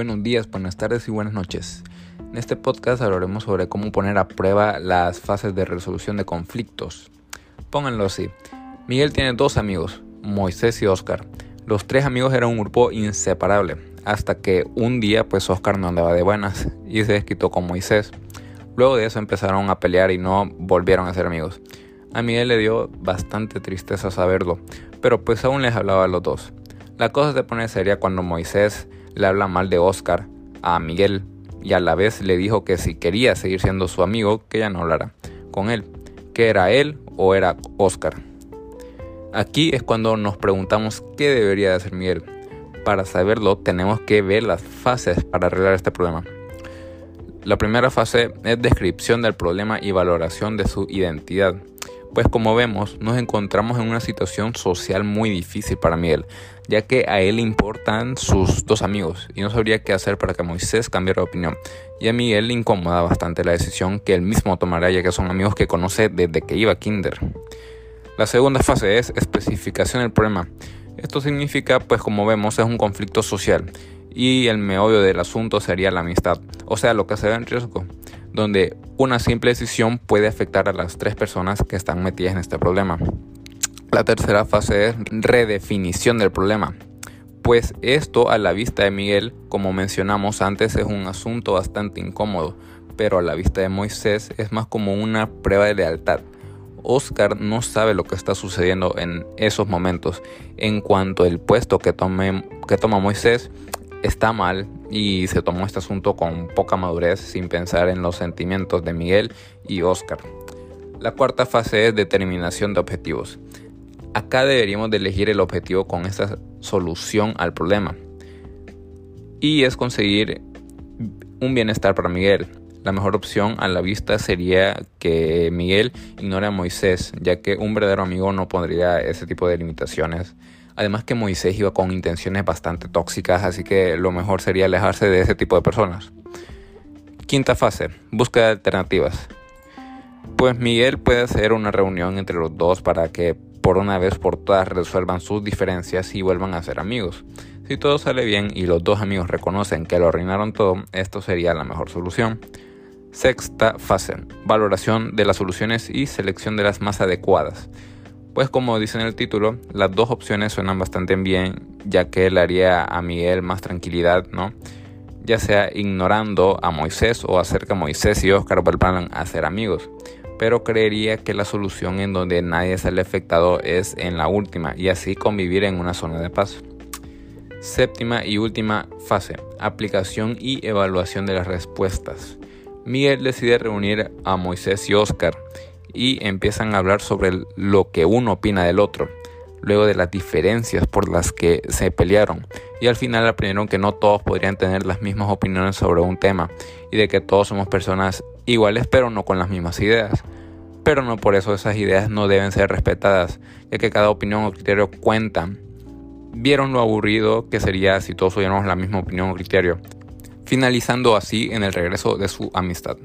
Buenos días, buenas tardes y buenas noches. En este podcast hablaremos sobre cómo poner a prueba las fases de resolución de conflictos. Pónganlo así. Miguel tiene dos amigos, Moisés y Oscar. Los tres amigos eran un grupo inseparable, hasta que un día pues Oscar no andaba de buenas y se desquitó con Moisés. Luego de eso empezaron a pelear y no volvieron a ser amigos. A Miguel le dio bastante tristeza saberlo, pero pues aún les hablaba a los dos. La cosa se pone seria cuando Moisés le habla mal de Oscar a Miguel y a la vez le dijo que si quería seguir siendo su amigo, que ya no hablara con él, que era él o era Oscar. Aquí es cuando nos preguntamos qué debería de hacer Miguel. Para saberlo tenemos que ver las fases para arreglar este problema. La primera fase es descripción del problema y valoración de su identidad. Pues como vemos, nos encontramos en una situación social muy difícil para Miguel, ya que a él le importan sus dos amigos y no sabría qué hacer para que Moisés cambiara de opinión. Y a Miguel le incomoda bastante la decisión que él mismo tomará, ya que son amigos que conoce desde que iba a kinder. La segunda fase es especificación del problema. Esto significa, pues como vemos, es un conflicto social y el meollo del asunto sería la amistad, o sea, lo que se ve en riesgo donde una simple decisión puede afectar a las tres personas que están metidas en este problema. La tercera fase es redefinición del problema. Pues esto a la vista de Miguel, como mencionamos antes, es un asunto bastante incómodo, pero a la vista de Moisés es más como una prueba de lealtad. Oscar no sabe lo que está sucediendo en esos momentos en cuanto al puesto que, tome, que toma Moisés está mal y se tomó este asunto con poca madurez sin pensar en los sentimientos de Miguel y Oscar. La cuarta fase es determinación de objetivos. Acá deberíamos de elegir el objetivo con esta solución al problema. Y es conseguir un bienestar para Miguel. La mejor opción a la vista sería que Miguel ignore a Moisés, ya que un verdadero amigo no pondría ese tipo de limitaciones Además que Moisés iba con intenciones bastante tóxicas, así que lo mejor sería alejarse de ese tipo de personas. Quinta fase, búsqueda de alternativas. Pues Miguel puede hacer una reunión entre los dos para que por una vez por todas resuelvan sus diferencias y vuelvan a ser amigos. Si todo sale bien y los dos amigos reconocen que lo arruinaron todo, esto sería la mejor solución. Sexta fase, valoración de las soluciones y selección de las más adecuadas. Pues como dice en el título, las dos opciones suenan bastante bien, ya que le haría a Miguel más tranquilidad, ¿no? Ya sea ignorando a Moisés o hacer que Moisés y Oscar vuelvan a ser amigos. Pero creería que la solución en donde nadie sale afectado es en la última y así convivir en una zona de paz. Séptima y última fase, aplicación y evaluación de las respuestas. Miguel decide reunir a Moisés y Oscar y empiezan a hablar sobre lo que uno opina del otro, luego de las diferencias por las que se pelearon y al final aprendieron que no todos podrían tener las mismas opiniones sobre un tema y de que todos somos personas iguales pero no con las mismas ideas. Pero no por eso esas ideas no deben ser respetadas, ya que cada opinión o criterio cuenta. Vieron lo aburrido que sería si todos tuviéramos la misma opinión o criterio, finalizando así en el regreso de su amistad.